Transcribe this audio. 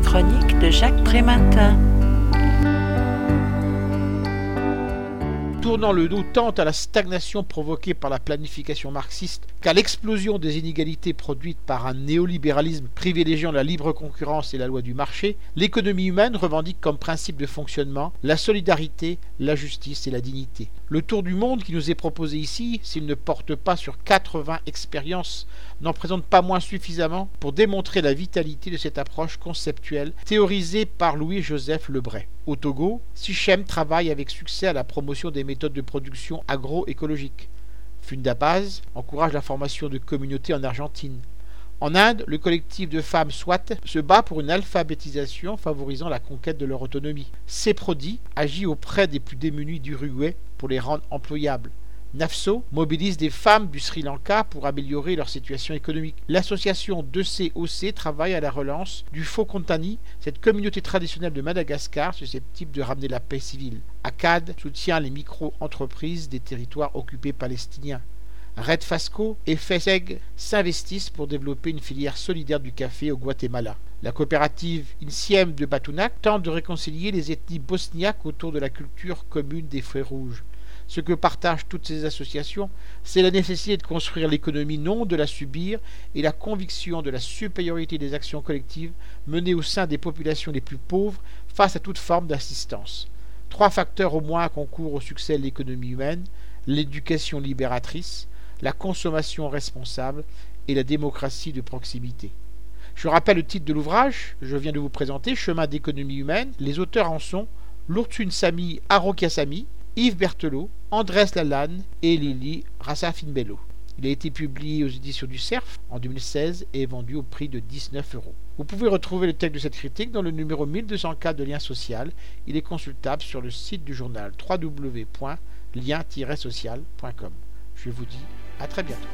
chronique de Jacques Prématin. Tournant le dos tant à la stagnation provoquée par la planification marxiste qu'à l'explosion des inégalités produites par un néolibéralisme privilégiant la libre concurrence et la loi du marché, l'économie humaine revendique comme principe de fonctionnement la solidarité, la justice et la dignité. Le tour du monde qui nous est proposé ici, s'il ne porte pas sur 80 expériences, n'en présente pas moins suffisamment pour démontrer la vitalité de cette approche conceptuelle théorisée par Louis-Joseph Lebray. Au Togo, Sichem travaille avec succès à la promotion des méthodes de production agroécologiques. Fundapaz encourage la formation de communautés en Argentine. En Inde, le collectif de femmes SWAT se bat pour une alphabétisation favorisant la conquête de leur autonomie. CEPRODI agit auprès des plus démunis d'Uruguay pour les rendre employables. NAFSO mobilise des femmes du Sri Lanka pour améliorer leur situation économique. L'association 2COC travaille à la relance du Faux Contani, cette communauté traditionnelle de Madagascar susceptible de ramener la paix civile. ACAD soutient les micro-entreprises des territoires occupés palestiniens. Red Fasco et FESEG s'investissent pour développer une filière solidaire du café au Guatemala. La coopérative INSIEM de Batunac tente de réconcilier les ethnies bosniaques autour de la culture commune des Frères Rouges. Ce que partagent toutes ces associations, c'est la nécessité de construire l'économie, non de la subir, et la conviction de la supériorité des actions collectives menées au sein des populations les plus pauvres face à toute forme d'assistance. Trois facteurs au moins concourent au succès de l'économie humaine, l'éducation libératrice, la consommation responsable et la démocratie de proximité. Je rappelle le titre de l'ouvrage, je viens de vous présenter, Chemin d'économie humaine. Les auteurs en sont Lurtsun Sami Arokiasami, Yves Berthelot, Andrés Lalanne et Lili Rassafinbello. Il a été publié aux éditions du CERF en 2016 et est vendu au prix de 19 euros. Vous pouvez retrouver le texte de cette critique dans le numéro 1204 de Lien Social. Il est consultable sur le site du journal www.lien-social.com. Je vous dis à très bientôt.